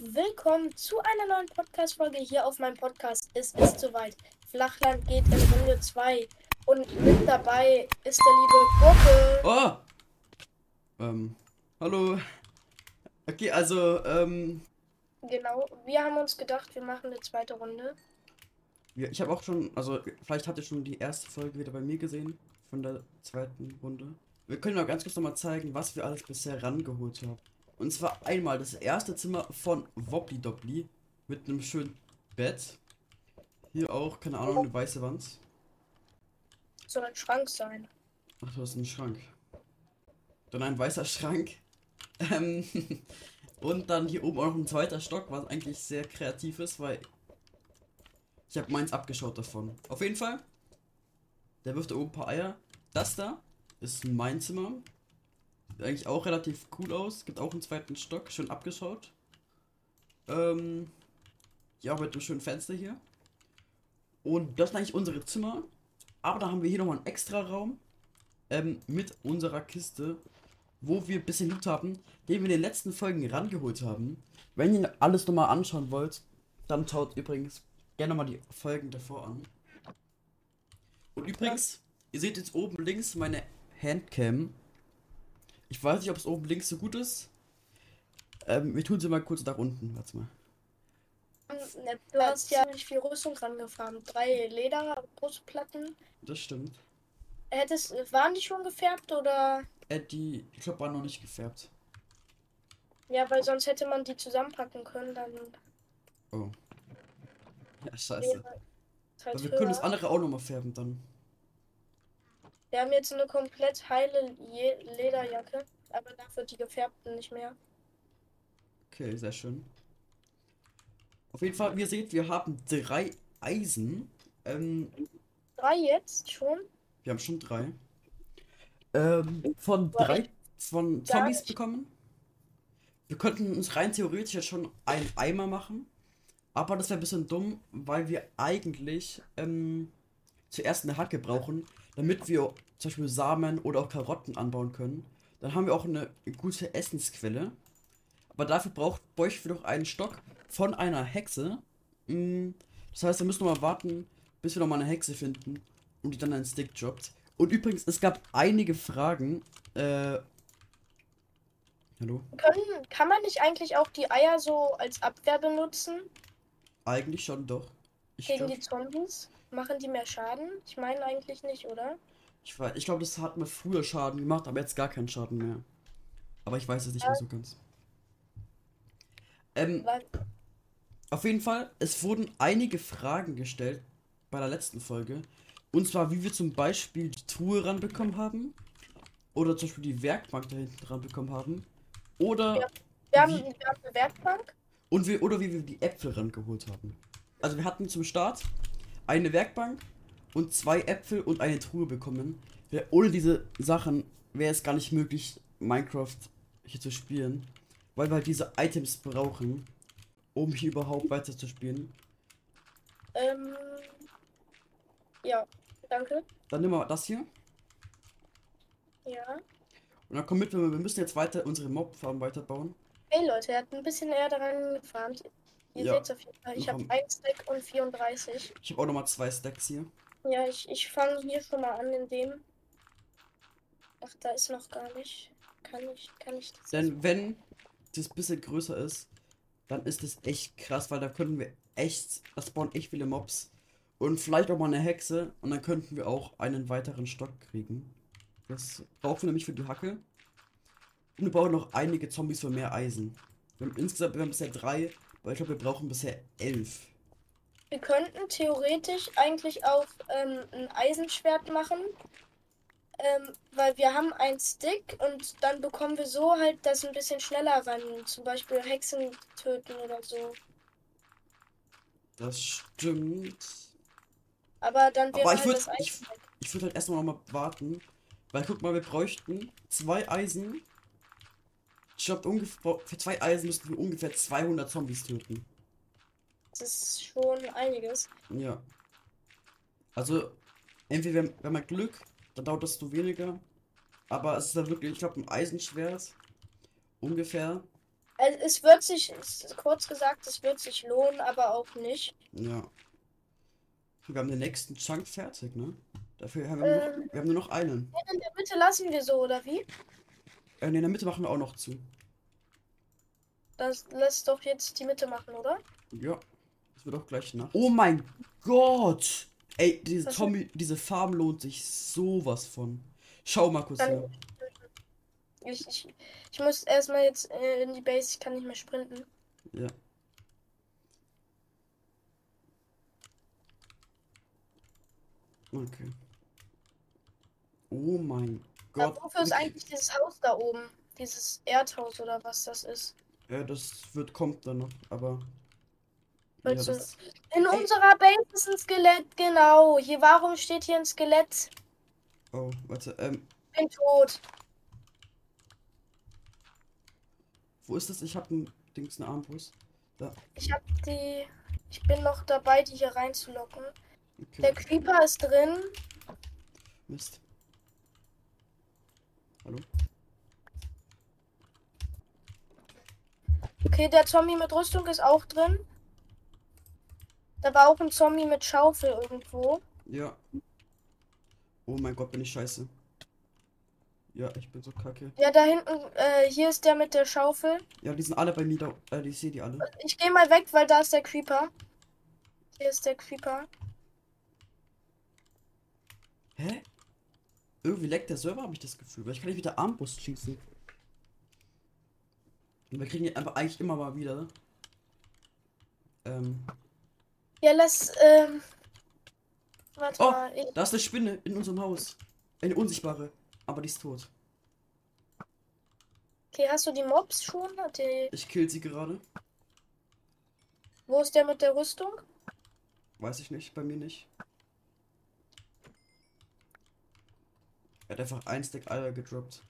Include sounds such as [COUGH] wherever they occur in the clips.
Und willkommen zu einer neuen Podcast-Folge hier auf meinem Podcast. Es ist soweit. Flachland geht in Runde 2 und mit dabei ist der liebe Gurke. Oh! Ähm, hallo. Okay, also, ähm, Genau, wir haben uns gedacht, wir machen eine zweite Runde. ja, ich habe auch schon, also, vielleicht habt ihr schon die erste Folge wieder bei mir gesehen, von der zweiten Runde. Wir können auch ganz kurz nochmal zeigen, was wir alles bisher rangeholt haben. Und zwar einmal das erste Zimmer von Wobbly Dobbly mit einem schönen Bett. Hier auch, keine Ahnung, eine weiße Wand. Soll ein Schrank sein. Ach, du hast einen Schrank. Dann ein weißer Schrank. [LAUGHS] Ähm, und dann hier oben auch noch ein zweiter Stock, was eigentlich sehr kreativ ist, weil ich habe meins abgeschaut davon. Auf jeden Fall, der wirft da oben ein paar Eier. Das da ist mein Zimmer. Eigentlich auch relativ cool aus. Gibt auch einen zweiten Stock, schön abgeschaut. Ähm, ja, mit einem schönen Fenster hier. Und das sind eigentlich unsere Zimmer. Aber da haben wir hier nochmal einen extra Raum ähm, mit unserer Kiste, wo wir ein bisschen Loot haben, den wir in den letzten Folgen rangeholt haben. Wenn ihr alles nochmal anschauen wollt, dann schaut übrigens gerne mal die Folgen davor an. Und übrigens, ihr seht jetzt oben links meine Handcam. Ich weiß nicht, ob es oben links so gut ist. Ähm, wir tun sie mal kurz nach unten. Warte mal. Du hast ja nicht viel Rüstung rangefahren. Drei Lederbrustplatten. Das stimmt. Hättest, waren die schon gefärbt oder? Äh, die, ich glaube, waren noch nicht gefärbt. Ja, weil sonst hätte man die zusammenpacken können, dann Oh. Ja, scheiße. halt wir können das höher. andere auch nochmal färben dann. Wir haben jetzt eine komplett heile Je Lederjacke, aber dafür die gefärbten nicht mehr. Okay, sehr schön. Auf jeden Fall, wie ihr seht, wir haben drei Eisen. Ähm, Drei jetzt schon? wir haben schon drei. Ähm, von Aber drei von Zombies nicht- bekommen. Wir könnten uns rein theoretisch jetzt schon einen Eimer machen. Aber das wäre ein bisschen dumm, weil wir eigentlich ähm, zuerst eine Hacke brauchen, damit wir zum Beispiel Samen oder auch Karotten anbauen können. Dann haben wir auch eine gute Essensquelle. Aber dafür braucht bräuchten wir doch einen Stock von einer Hexe. Mm, Das heißt, wir müssen noch mal warten, bis wir noch mal eine Hexe finden und die dann einen Stick droppt. Und übrigens, es gab einige Fragen. Äh. Hallo? Können, kann man nicht eigentlich auch die Eier so als Abwehr benutzen Eigentlich schon doch. Ich gegen glaube, die Zombies? Machen die mehr Schaden? Ich meine eigentlich nicht, oder? ich, weiß- ich glaub, das hat mir früher Schaden gemacht, aber jetzt gar keinen Schaden mehr. Aber ich weiß es nicht mehr so ganz. Ähm, Auf jeden Fall, es wurden einige Fragen gestellt bei der letzten Folge. Und zwar, wie wir zum Beispiel die Truhe ranbekommen haben. Oder zum Beispiel die Werkbank da hinten ranbekommen haben. Oder, Ja. wir, haben, Wie- wir haben eine Werkbank. und wir, oder wie wir die Äpfel rangeholt haben. Also wir hatten zum Start eine Werkbank und zwei Äpfel und eine Truhe bekommen. Ja, Ohne diese Sachen wäre es gar nicht möglich, Minecraft hier zu spielen. Weil wir halt diese Items brauchen, um hier überhaupt weiter zu spielen. Ähm, ja, danke. Dann nehmen wir das hier. Ja. Und dann komm mit, wir wir müssen jetzt weiter unsere Mob-Farm weiterbauen. Hey Leute, er hat ein bisschen näher daran gefarmt. Ihr Ja. seht's auf jeden Fall. Ich habe 1 Stack und 34. Ich habe auch nochmal zwei Stacks hier. Ja, ich, ich fange hier schon mal an in dem. Ach, da ist noch gar nicht. Kann ich, kann ich das? Denn wenn das bisschen größer ist, dann ist das echt krass, weil da können wir echt, das spawnen echt viele Mobs. Und vielleicht auch mal eine Hexe und dann könnten wir auch einen weiteren Stock kriegen. Das brauchen wir nämlich für die Hacke. Und wir brauchen noch einige Zombies für mehr Eisen. Wir haben insgesamt wir haben bisher drei, aber ich glaube, wir brauchen bisher elf. Wir könnten theoretisch eigentlich auch ähm, ein Eisenschwert machen. Ähm, weil wir haben einen Stick und dann bekommen wir so halt das ein bisschen schneller ran. Zum Beispiel Hexen töten oder so. Das stimmt. Aber dann wäre Aber ich halt würd- das ich-. Ich würde halt erstmal noch mal warten. Weil guck mal, wir bräuchten zwei Eisen. Ich glaube, ungefähr für zwei Eisen müssten wir ungefähr 200 Zombies töten. Das ist schon einiges. Ja. Also, entweder wenn, wenn man Glück, dann dauert das so weniger. Aber es ist dann wirklich, ich glaube, ein Eisenschwert ungefähr Also es wird sich, es- kurz gesagt, es wird sich lohnen, aber auch nicht. Ja. Wir haben den nächsten Chunk fertig, ne? Dafür haben wir, nur, Ähm. noch, wir haben nur noch einen. In der Mitte lassen wir so, oder wie? Äh, in der Mitte machen wir auch noch zu. Das lässt doch jetzt die Mitte machen, oder? Ja. Das wird auch gleich nach. Oh mein Gott! Ey, diese Was Zombie, diese Farm lohnt sich sowas von. Schau mal kurz Dann- her. Ich, ich, ich muss erstmal jetzt äh, in die Base, ich kann nicht mehr sprinten. Ja. Okay. Oh mein Aber Gott. wofür ist eigentlich dieses Haus da oben? Dieses Erdhaus oder was das ist? Ja, das wird kommt dann noch, aber. Ja, das, In Ey. unserer Base ist ein Skelett, genau. Hier, warum steht hier ein Skelett? oh, warte, ähm, Bin tot. wo ist das? Ich hab ein Dings, eine Armbrust. Da. Ich hab die. Ich bin noch dabei, die hier reinzulocken. Okay. Der Creeper ist drin. Mist. Hallo? Okay, der Zombie mit Rüstung ist auch drin. Da war auch ein Zombie mit Schaufel irgendwo. Ja. Oh mein Gott, bin ich scheiße. Ja, ich bin so kacke. Ja, da hinten, äh, hier ist der mit der Schaufel. Ja, die sind alle bei mir da. Äh, ich sehe die alle. Ich gehe mal weg, weil da ist der Creeper. Hier ist der Creeper. Hä? Irgendwie leckt der Server, habe ich das Gefühl. Weil ich kann nicht mit der Armbrust schießen. Und wir kriegen die einfach eigentlich immer mal wieder. Ähm. Ja, lass, ähm. Warte Oh. mal. Ich, Da ist eine Spinne in unserem Haus. Eine unsichtbare. Aber die ist tot. okay, hast du die Mobs schon? Die, Ich kill sie gerade. wo ist der mit der Rüstung? Weiß ich nicht. Bei mir nicht. Er hat einfach ein Stack Eier gedroppt.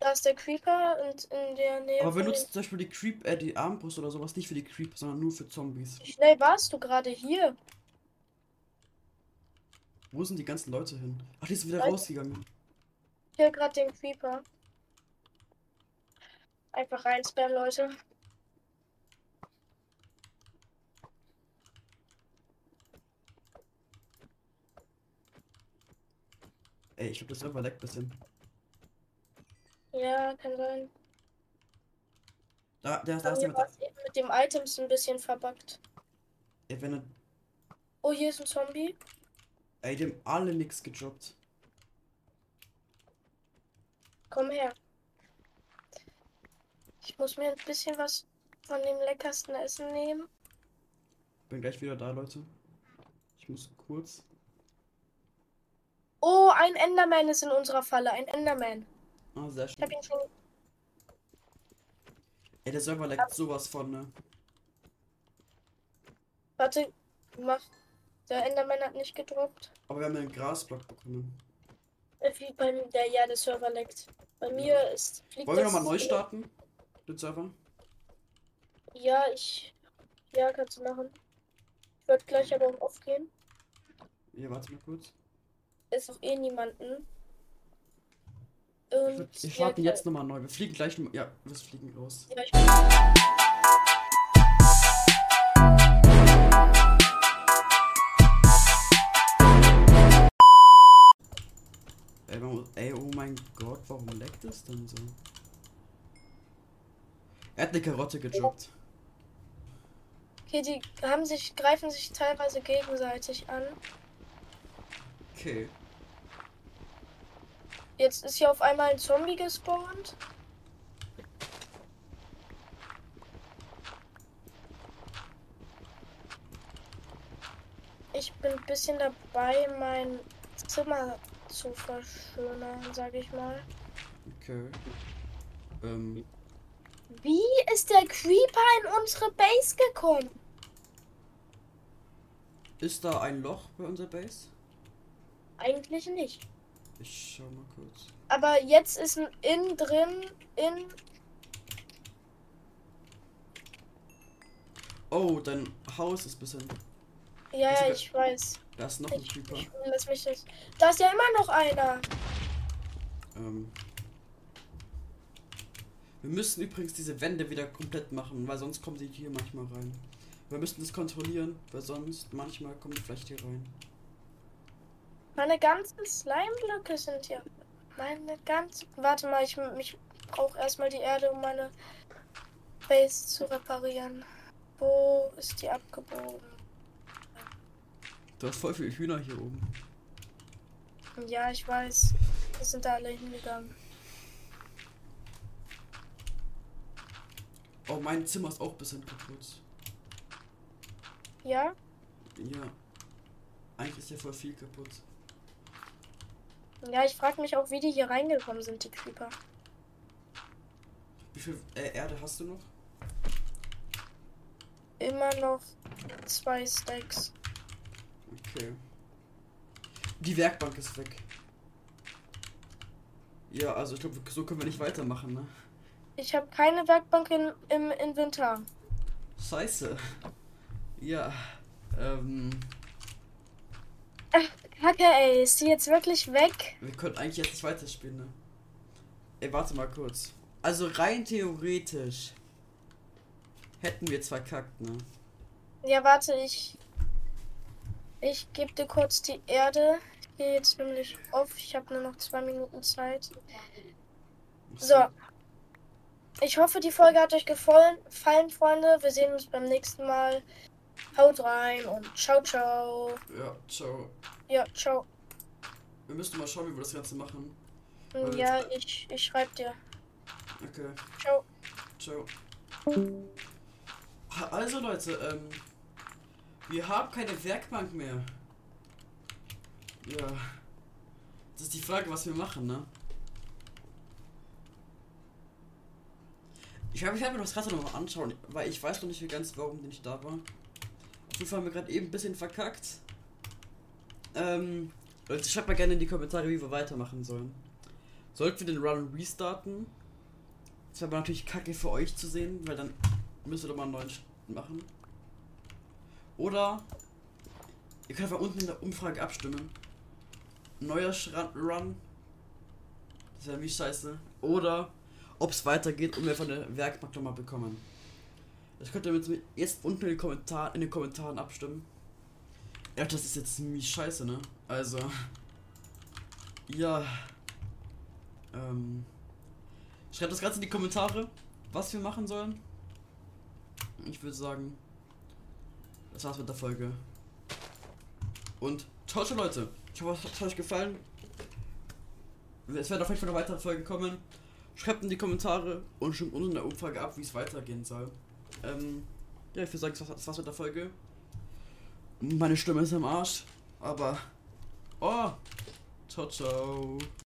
Da ist der Creeper und in der Nähe. Aber von benutzt zum Beispiel die Creep, äh, die Armbrust oder sowas nicht für die Creep, sondern nur für Zombies. Wie schnell warst du gerade hier? Wo sind die ganzen Leute hin? Ach, die sind wieder Weiß- rausgegangen. Hier gerade den Creeper. Einfach reinspammen, Leute. Ey, ich glaube, das Server leckt bisschen. Ja, kann sein. Da, der, da ist jemand. mit dem Items ein bisschen verbuggt. Ey, wenn er, Oh, hier ist ein Zombie. ey, die haben alle nix gedroppt. Komm her. Ich muss mir ein bisschen was von dem leckersten Essen nehmen. Bin gleich wieder da, Leute. Ich muss kurz. Oh, ein Enderman ist in unserer Falle. Ein Enderman. Ah, sehr Ich habe schön. ihn schon. Ey, der Server leckt sowas von, ne? Warte, mach. Der Enderman hat nicht gedroppt. Aber wir haben einen Grasblock bekommen. Äh, Wie bei mir, der, ja, der Server leckt. Bei mir ist. fliegt Wollen wir nochmal neu starten? Den Server? Ja, ich. Ja, kannst du machen. Ich würde gleich aber auch aufgehen. Hier, warte mal kurz. Ist auch eh niemanden. Ich Und ja, starten jetzt nochmal neu. Wir fliegen gleich. noch- Ja, wir fliegen los. Ja, ich Ey, man muss, ey, oh mein Gott, warum leckt es denn so? Er hat eine Karotte gedroppt. Okay, die haben sich, greifen sich teilweise gegenseitig an. Okay. Jetzt ist hier auf einmal ein Zombie gespawnt. Ich bin ein bisschen dabei, mein Zimmer zu verschönern, sage ich mal. Okay. Ähm, Wie ist der Creeper in unsere Base gekommen? ist da ein Loch bei unserer Base? Eigentlich nicht. Ich schau mal kurz. Aber jetzt ist ein In drin, in. Oh, dein Haus ist bisschen. Ja, ja, ich weiß. Da ist noch ein Ich, Creeper. ich lass mich das. Da ist ja immer noch einer. Ähm. Wir müssen übrigens diese Wände wieder komplett machen, weil sonst kommen sie hier manchmal rein. Wir müssen das kontrollieren, weil sonst manchmal kommen die vielleicht hier rein. Meine ganzen Slime-Blöcke sind hier. Meine ganzen. Warte mal, ich, ich brauche erstmal die Erde, um meine Base zu reparieren. Wo ist die abgebogen? Du hast voll viele Hühner hier oben. Ja, ich weiß. Wir sind da alle hingegangen. Oh, mein Zimmer ist auch ein bisschen kaputt. Ja? Ja. Eigentlich ist ja voll viel kaputt. Ja, ich frage mich auch, wie die hier reingekommen sind, die Creeper. Wie viel äh, Erde hast du noch? Immer noch zwei Stacks. Okay. Die Werkbank ist weg. Ja, also ich glaube, so können wir nicht weitermachen, ne? Ich habe keine Werkbank in, im Inventar. Scheiße. Ja. Ähm. Kacke, ey, ist die jetzt wirklich weg? Wir können eigentlich jetzt nicht weiterspielen, ne? Ey, warte mal kurz. Also rein theoretisch hätten wir zwar kackt, ne? Ja, warte, ich. Ich gebe dir kurz die Erde. Ich gehe jetzt nämlich auf. Ich habe nur noch zwei Minuten Zeit. So. Ich hoffe, die Folge hat euch gefallen, gefallen, Freunde. Wir sehen uns beim nächsten Mal. Haut rein und ciao, ciao. Ja, ciao. Ja, ciao. Wir müssen mal schauen, wie wir das Ganze machen. Weil Ja, ich, ich schreib dir. Okay, Ciao. ciao. Also Leute, ähm. Wir haben keine Werkbank mehr. Ja. Das ist die Frage, was wir machen, ne? Ich werde ich werd mir das gerade noch mal anschauen, weil ich weiß noch nicht ganz, warum die nicht da war. Fall haben wir gerade eben ein bisschen verkackt. Ähm, Leute, schreibt mal gerne in die Kommentare, wie wir weitermachen sollen. Sollten wir den Run restarten? Das wäre aber natürlich kacke für euch zu sehen, weil dann müsst ihr doch mal einen neuen machen. Oder ihr könnt einfach unten in der Umfrage abstimmen. Neuer Schra- Run. Das wäre wie scheiße. Oder ob es weitergeht und wir von der Werkbank nochmal bekommen. Das könnt ihr mit jetzt unten in den, Kommentar in den Kommentaren abstimmen. Ja, das ist jetzt ziemlich scheiße, ne? Also. Ja. Ähm. Schreibt das Ganze in die Kommentare, was wir machen sollen. Ich würde sagen, das war's mit der Folge. Und ciao, ciao Leute. Ich hoffe, es hat euch gefallen. Es werden auf jeden Fall noch weitere Folgen kommen. Schreibt in die Kommentare und stimmt unten in der Umfrage ab, wie es weitergehen soll. Ähm, ja, ich würde sagen, das war's, mit der Folge. Meine Stimme ist am Arsch, aber. Oh! Ciao, ciao.